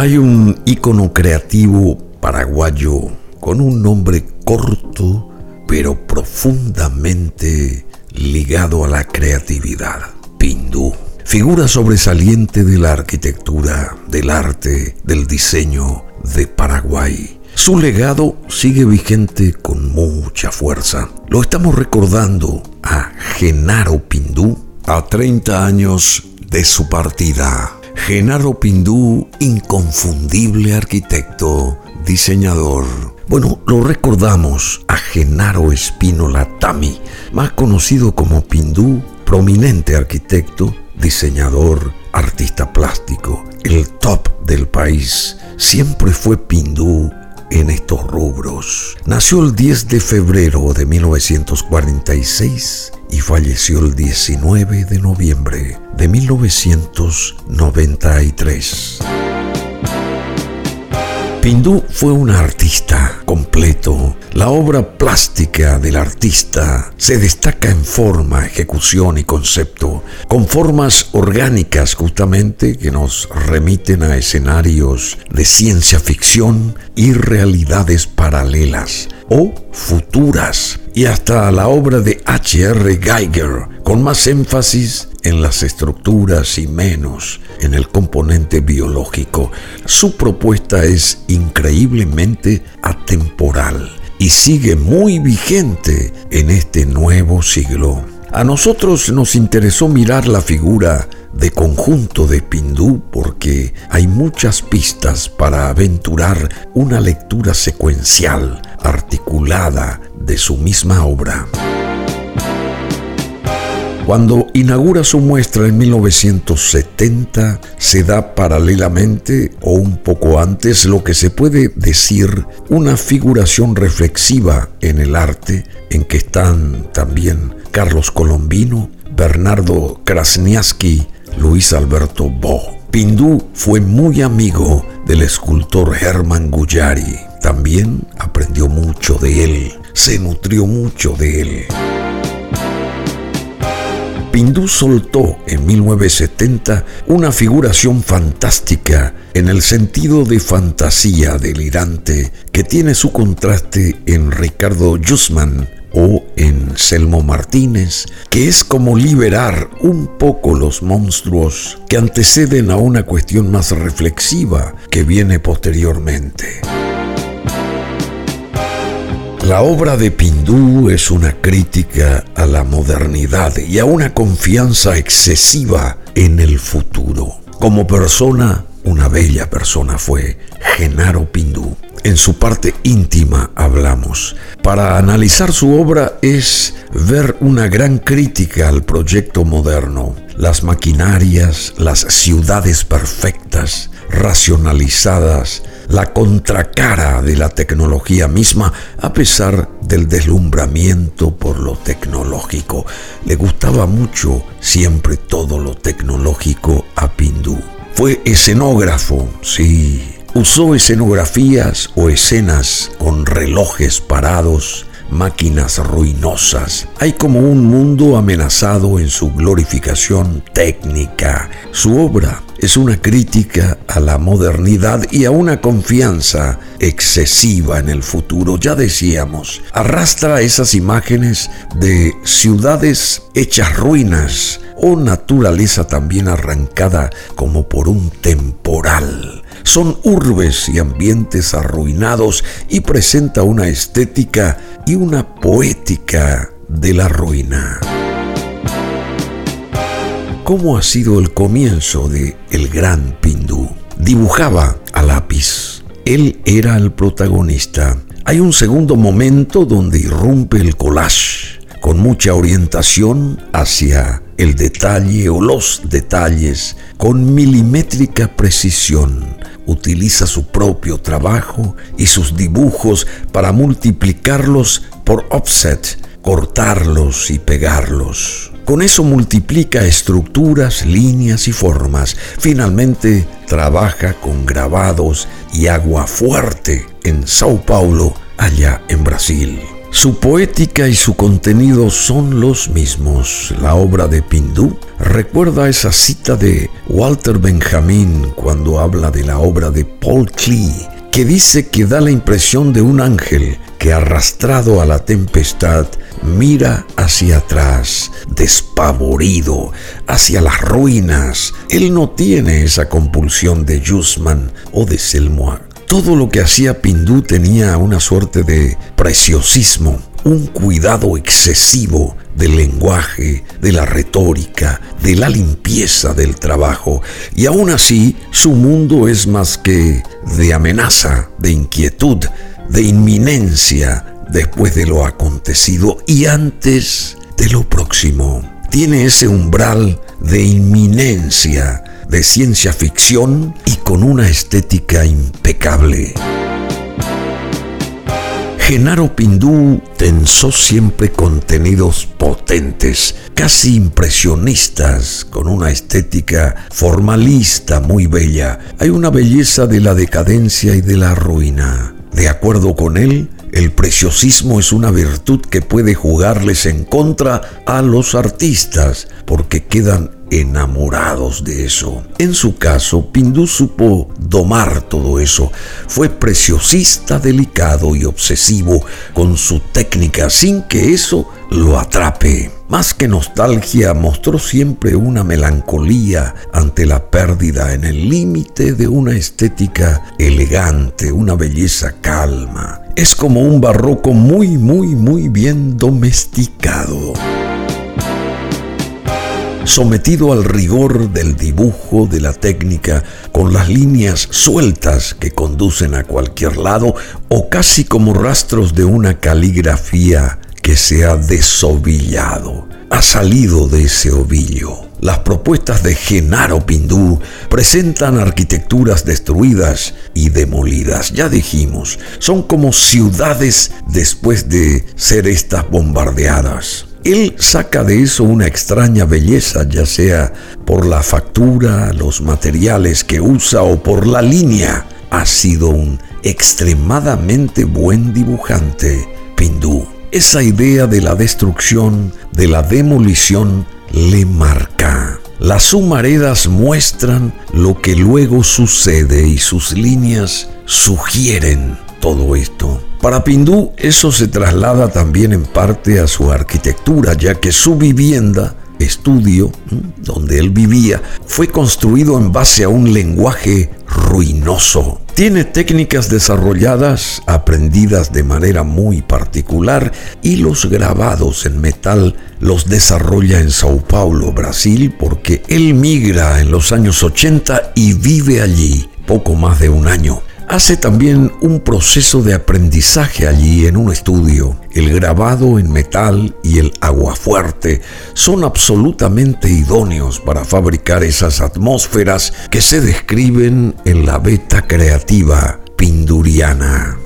Hay un ícono creativo paraguayo con un nombre corto pero profundamente ligado a la creatividad, Pindú. Figura sobresaliente de la arquitectura, del arte, del diseño de Paraguay. Su legado sigue vigente con mucha fuerza. Lo estamos recordando a Genaro Pindú a 30 años de su partida. Genaro Pindú, inconfundible arquitecto, diseñador. Bueno, lo recordamos a Genaro Espínola Tami, más conocido como Pindú, prominente arquitecto, diseñador, artista plástico, el top del país. Siempre fue Pindú en estos rubros. Nació el 10 de febrero de 1946 y falleció el 19 de noviembre de 1993. Pindú fue un artista completo. La obra plástica del artista se destaca en forma, ejecución y concepto, con formas orgánicas justamente que nos remiten a escenarios de ciencia ficción y realidades paralelas o futuras, y hasta la obra de H.R. Geiger, con más énfasis en las estructuras y menos en el componente biológico. Su propuesta es increíblemente atemporal y sigue muy vigente en este nuevo siglo. A nosotros nos interesó mirar la figura de conjunto de Pindú porque hay muchas pistas para aventurar una lectura secuencial, articulada de su misma obra. Cuando inaugura su muestra en 1970, se da paralelamente o un poco antes lo que se puede decir una figuración reflexiva en el arte en que están también Carlos Colombino, Bernardo Krasniaski, Luis Alberto Bo. Pindú fue muy amigo del escultor Hermann Guyari. También aprendió mucho de él, se nutrió mucho de él. Pindú soltó en 1970 una figuración fantástica en el sentido de fantasía delirante que tiene su contraste en Ricardo Jussman o en Selmo Martínez, que es como liberar un poco los monstruos que anteceden a una cuestión más reflexiva que viene posteriormente. La obra de Pindú es una crítica a la modernidad y a una confianza excesiva en el futuro. Como persona, una bella persona fue Genaro Pindú. En su parte íntima hablamos. Para analizar su obra es ver una gran crítica al proyecto moderno, las maquinarias, las ciudades perfectas, racionalizadas, la contracara de la tecnología misma, a pesar del deslumbramiento por lo tecnológico. Le gustaba mucho siempre todo lo tecnológico a Pindú. Fue escenógrafo, sí. Usó escenografías o escenas con relojes parados, máquinas ruinosas. Hay como un mundo amenazado en su glorificación técnica. Su obra es una crítica a la modernidad y a una confianza excesiva en el futuro. Ya decíamos, arrastra esas imágenes de ciudades hechas ruinas o naturaleza también arrancada como por un temporal. Son urbes y ambientes arruinados y presenta una estética y una poética de la ruina. ¿Cómo ha sido el comienzo de El Gran Pindú? Dibujaba a lápiz. Él era el protagonista. Hay un segundo momento donde irrumpe el collage, con mucha orientación hacia el detalle o los detalles, con milimétrica precisión. Utiliza su propio trabajo y sus dibujos para multiplicarlos por offset, cortarlos y pegarlos. Con eso multiplica estructuras, líneas y formas. Finalmente trabaja con grabados y agua fuerte en Sao Paulo, allá en Brasil. Su poética y su contenido son los mismos. La obra de Pindú recuerda esa cita de Walter Benjamin cuando habla de la obra de Paul Klee, que dice que da la impresión de un ángel que arrastrado a la tempestad mira hacia atrás, despavorido, hacia las ruinas. Él no tiene esa compulsión de Jusman o de Selmoir todo lo que hacía Pindú tenía una suerte de preciosismo, un cuidado excesivo del lenguaje, de la retórica, de la limpieza del trabajo, y aún así su mundo es más que de amenaza, de inquietud, de inminencia después de lo acontecido y antes de lo próximo. Tiene ese umbral de inminencia de ciencia ficción y con una estética impecable. Genaro Pindú tensó siempre contenidos potentes, casi impresionistas, con una estética formalista muy bella. Hay una belleza de la decadencia y de la ruina. De acuerdo con él, el preciosismo es una virtud que puede jugarles en contra a los artistas, porque quedan enamorados de eso. En su caso, Pindú supo domar todo eso. Fue preciosista, delicado y obsesivo con su técnica sin que eso lo atrape. Más que nostalgia, mostró siempre una melancolía ante la pérdida en el límite de una estética elegante, una belleza calma. Es como un barroco muy, muy, muy bien domesticado sometido al rigor del dibujo, de la técnica, con las líneas sueltas que conducen a cualquier lado o casi como rastros de una caligrafía que se ha desovillado, ha salido de ese ovillo. Las propuestas de Genaro Pindú presentan arquitecturas destruidas y demolidas, ya dijimos, son como ciudades después de ser estas bombardeadas. Él saca de eso una extraña belleza, ya sea por la factura, los materiales que usa o por la línea. Ha sido un extremadamente buen dibujante, Pindú. Esa idea de la destrucción, de la demolición, le marca. Las humaredas muestran lo que luego sucede y sus líneas sugieren todo esto. Para Pindú eso se traslada también en parte a su arquitectura, ya que su vivienda, estudio, donde él vivía, fue construido en base a un lenguaje ruinoso. Tiene técnicas desarrolladas, aprendidas de manera muy particular, y los grabados en metal los desarrolla en Sao Paulo, Brasil, porque él migra en los años 80 y vive allí poco más de un año hace también un proceso de aprendizaje allí en un estudio. El grabado en metal y el aguafuerte son absolutamente idóneos para fabricar esas atmósferas que se describen en la beta creativa pinduriana.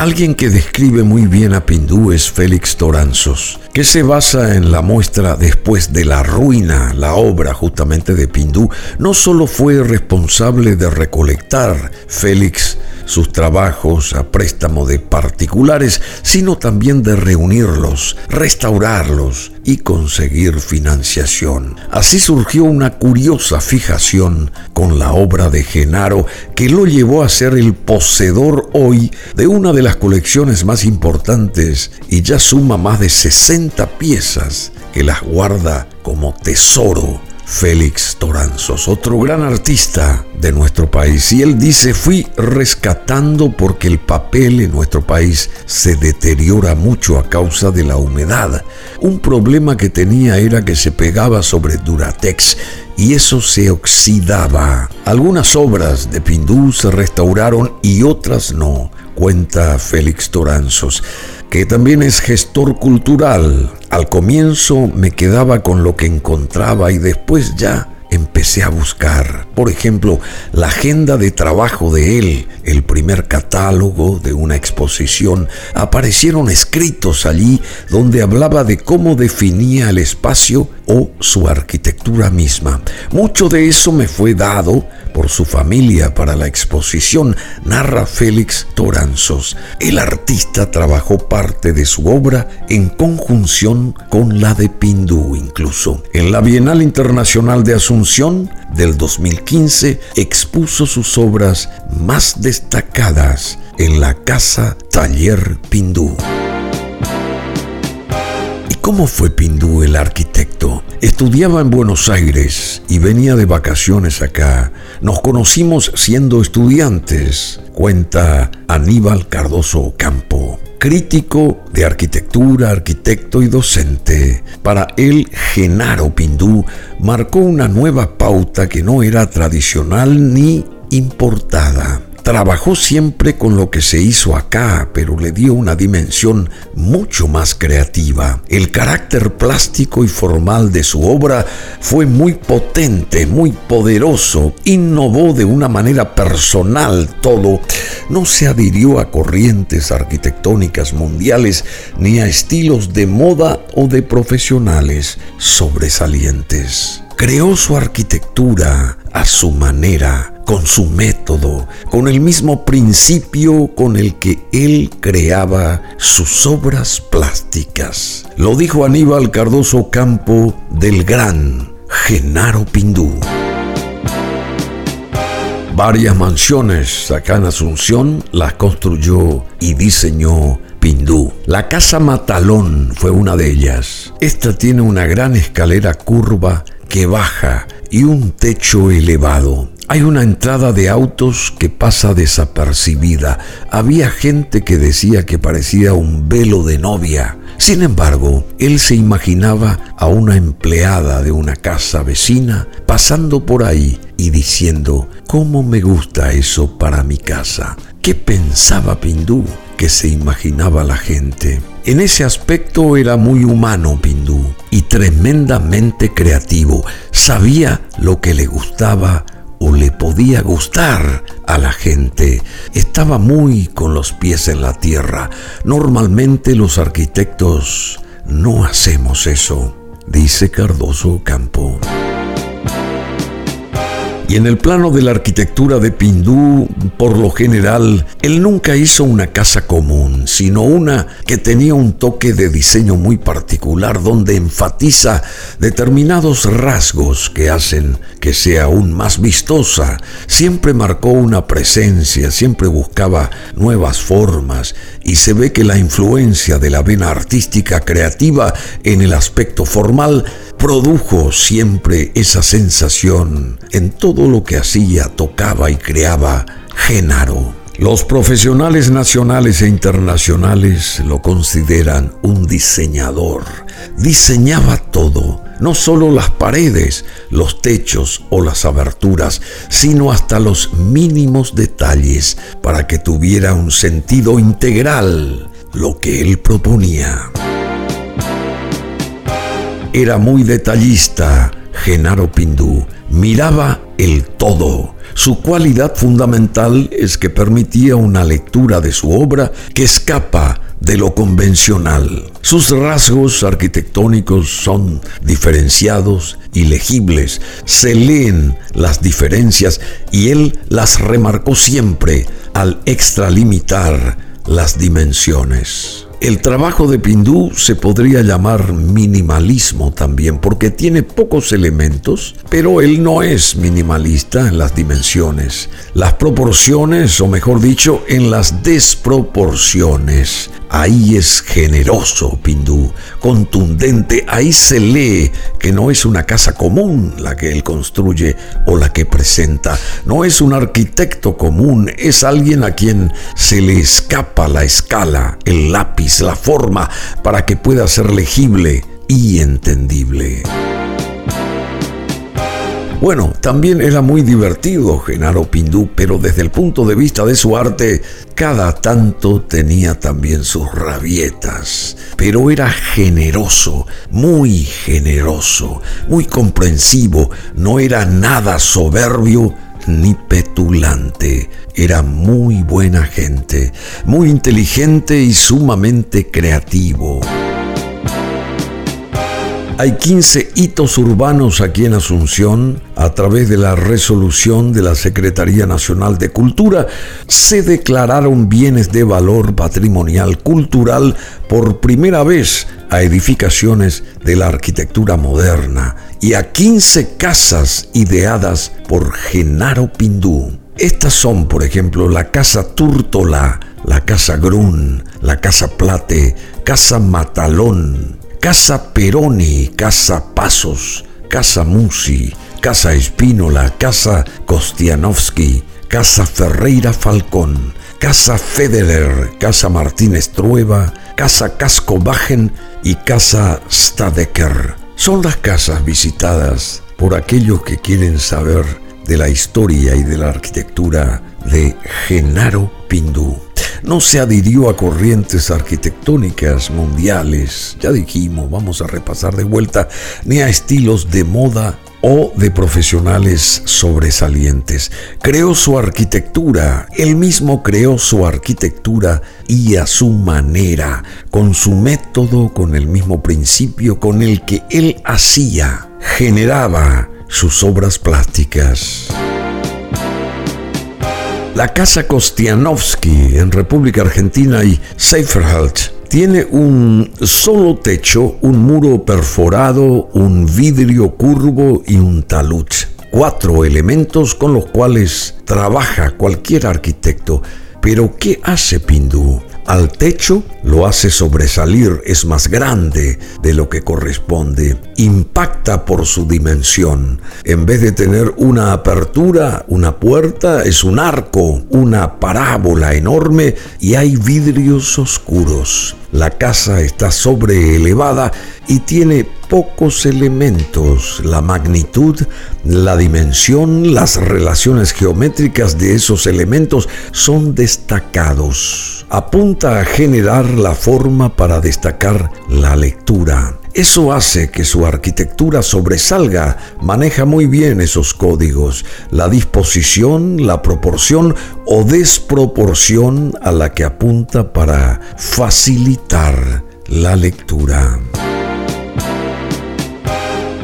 Alguien que describe muy bien a Pindú es Félix Toranzos, que se basa en la muestra después de la ruina, la obra justamente de Pindú, no solo fue responsable de recolectar Félix sus trabajos a préstamo de particulares, sino también de reunirlos, restaurarlos y conseguir financiación. Así surgió una curiosa fijación con la obra de Genaro que lo llevó a ser el poseedor hoy de una de las colecciones más importantes y ya suma más de 60 piezas que las guarda como tesoro Félix Toranzos, otro gran artista de nuestro país. Y él dice, fui rescatando porque el papel en nuestro país se deteriora mucho a causa de la humedad. Un problema que tenía era que se pegaba sobre Duratex y eso se oxidaba. Algunas obras de Pindú se restauraron y otras no, cuenta Félix Toranzos que también es gestor cultural. Al comienzo me quedaba con lo que encontraba y después ya empecé a buscar, por ejemplo, la agenda de trabajo de él, el primer catálogo de una exposición, aparecieron escritos allí donde hablaba de cómo definía el espacio o su arquitectura misma. Mucho de eso me fue dado por su familia para la exposición, narra Félix Toranzos. El artista trabajó parte de su obra en conjunción con la de Pindú incluso. En la Bienal Internacional de Asunción del 2015 expuso sus obras más destacadas en la Casa Taller Pindú. ¿Y cómo fue Pindú el arquitecto? Estudiaba en Buenos Aires y venía de vacaciones acá. Nos conocimos siendo estudiantes, cuenta Aníbal Cardoso Campo. Crítico de arquitectura, arquitecto y docente, para él Genaro Pindú marcó una nueva pauta que no era tradicional ni importada. Trabajó siempre con lo que se hizo acá, pero le dio una dimensión mucho más creativa. El carácter plástico y formal de su obra fue muy potente, muy poderoso, innovó de una manera personal todo, no se adhirió a corrientes arquitectónicas mundiales ni a estilos de moda o de profesionales sobresalientes. Creó su arquitectura a su manera, con su método, con el mismo principio con el que él creaba sus obras plásticas. Lo dijo Aníbal Cardoso Campo del gran Genaro Pindú. Varias mansiones acá en Asunción las construyó y diseñó Pindú. La casa Matalón fue una de ellas. Esta tiene una gran escalera curva que baja y un techo elevado. Hay una entrada de autos que pasa desapercibida. Había gente que decía que parecía un velo de novia. Sin embargo, él se imaginaba a una empleada de una casa vecina pasando por ahí y diciendo, ¿cómo me gusta eso para mi casa? ¿Qué pensaba Pindú que se imaginaba la gente? En ese aspecto era muy humano Pindú y tremendamente creativo. Sabía lo que le gustaba le podía gustar a la gente. Estaba muy con los pies en la tierra. Normalmente los arquitectos no hacemos eso, dice Cardoso Campo. Y en el plano de la arquitectura de Pindú, por lo general, él nunca hizo una casa común, sino una que tenía un toque de diseño muy particular donde enfatiza determinados rasgos que hacen que sea aún más vistosa. Siempre marcó una presencia, siempre buscaba nuevas formas y se ve que la influencia de la vena artística creativa en el aspecto formal produjo siempre esa sensación en todo lo que hacía, tocaba y creaba Genaro. Los profesionales nacionales e internacionales lo consideran un diseñador. Diseñaba todo, no solo las paredes, los techos o las aberturas, sino hasta los mínimos detalles para que tuviera un sentido integral lo que él proponía. Era muy detallista, Genaro Pindú. Miraba el todo. Su cualidad fundamental es que permitía una lectura de su obra que escapa de lo convencional. Sus rasgos arquitectónicos son diferenciados y legibles. Se leen las diferencias y él las remarcó siempre al extralimitar las dimensiones. El trabajo de Pindú se podría llamar minimalismo también, porque tiene pocos elementos, pero él no es minimalista en las dimensiones, las proporciones, o mejor dicho, en las desproporciones. Ahí es generoso Pindú, contundente, ahí se lee que no es una casa común la que él construye o la que presenta, no es un arquitecto común, es alguien a quien se le escapa la escala, el lápiz, la forma, para que pueda ser legible y entendible. Bueno, también era muy divertido Genaro Pindú, pero desde el punto de vista de su arte, cada tanto tenía también sus rabietas. Pero era generoso, muy generoso, muy comprensivo, no era nada soberbio ni petulante. Era muy buena gente, muy inteligente y sumamente creativo. Hay 15 hitos urbanos aquí en Asunción. A través de la resolución de la Secretaría Nacional de Cultura, se declararon bienes de valor patrimonial cultural por primera vez a edificaciones de la arquitectura moderna y a 15 casas ideadas por Genaro Pindú. Estas son, por ejemplo, la Casa Túrtola, la Casa Grun, la Casa Plate, Casa Matalón, Casa Peroni, Casa Pasos, Casa Musi, Casa Espínola, Casa Kostianowski, Casa Ferreira Falcón, Casa Federer, Casa Martínez Trueba, Casa Casco Bajen y Casa Stadecker. Son las casas visitadas por aquellos que quieren saber de la historia y de la arquitectura de Genaro Pindú no se adhirió a corrientes arquitectónicas mundiales, ya dijimos, vamos a repasar de vuelta, ni a estilos de moda o de profesionales sobresalientes. Creó su arquitectura, él mismo creó su arquitectura y a su manera, con su método, con el mismo principio con el que él hacía, generaba sus obras plásticas. La Casa Kostianowski en República Argentina y Seiferhalt tiene un solo techo, un muro perforado, un vidrio curvo y un talud. Cuatro elementos con los cuales trabaja cualquier arquitecto. Pero ¿qué hace Pindú? Al techo, lo hace sobresalir, es más grande de lo que corresponde, impacta por su dimensión. En vez de tener una apertura, una puerta, es un arco, una parábola enorme y hay vidrios oscuros. La casa está sobreelevada y tiene pocos elementos. La magnitud, la dimensión, las relaciones geométricas de esos elementos son destacados. Apunta a generar la forma para destacar la lectura. Eso hace que su arquitectura sobresalga, maneja muy bien esos códigos, la disposición, la proporción o desproporción a la que apunta para facilitar la lectura.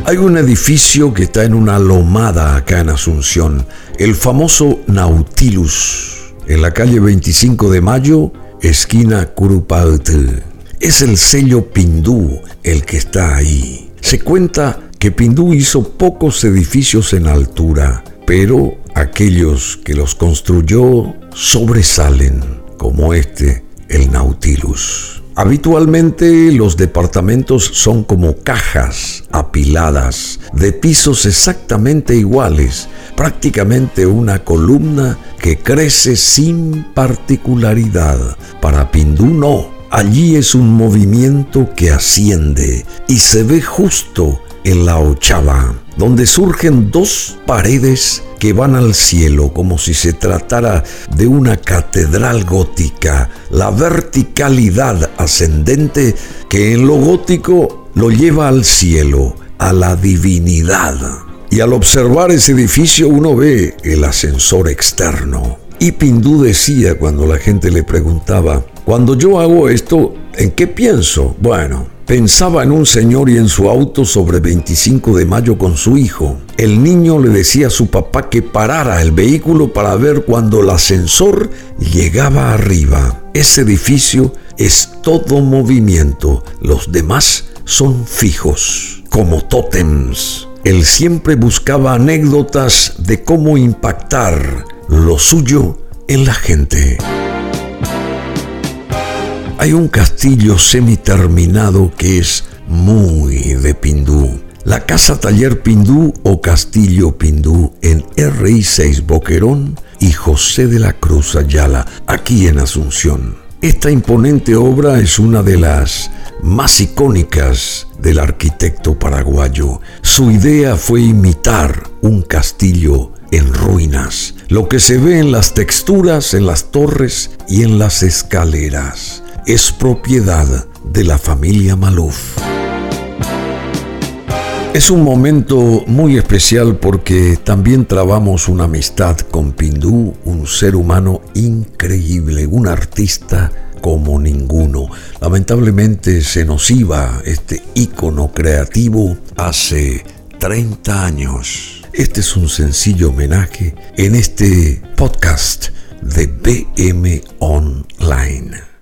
Hay un edificio que está en una lomada acá en Asunción, el famoso Nautilus, en la calle 25 de Mayo, esquina Curupautl. Es el sello Pindú el que está ahí. Se cuenta que Pindú hizo pocos edificios en altura, pero aquellos que los construyó sobresalen, como este, el Nautilus. Habitualmente los departamentos son como cajas apiladas de pisos exactamente iguales, prácticamente una columna que crece sin particularidad. Para Pindú no, Allí es un movimiento que asciende y se ve justo en la ochava, donde surgen dos paredes que van al cielo como si se tratara de una catedral gótica, la verticalidad ascendente que en lo gótico lo lleva al cielo, a la divinidad. Y al observar ese edificio uno ve el ascensor externo. Y Pindú decía cuando la gente le preguntaba, cuando yo hago esto, ¿en qué pienso? Bueno, pensaba en un señor y en su auto sobre 25 de mayo con su hijo. El niño le decía a su papá que parara el vehículo para ver cuando el ascensor llegaba arriba. Ese edificio es todo movimiento, los demás son fijos, como tótems. Él siempre buscaba anécdotas de cómo impactar lo suyo en la gente. Hay un castillo semiterminado que es muy de Pindú. La Casa Taller Pindú o Castillo Pindú en RI6 Boquerón y José de la Cruz Ayala, aquí en Asunción. Esta imponente obra es una de las más icónicas del arquitecto paraguayo. Su idea fue imitar un castillo en ruinas, lo que se ve en las texturas, en las torres y en las escaleras. Es propiedad de la familia Maluf. Es un momento muy especial porque también trabamos una amistad con Pindú, un ser humano increíble, un artista como ninguno. Lamentablemente se nos iba este ícono creativo hace 30 años. Este es un sencillo homenaje en este podcast de BM Online.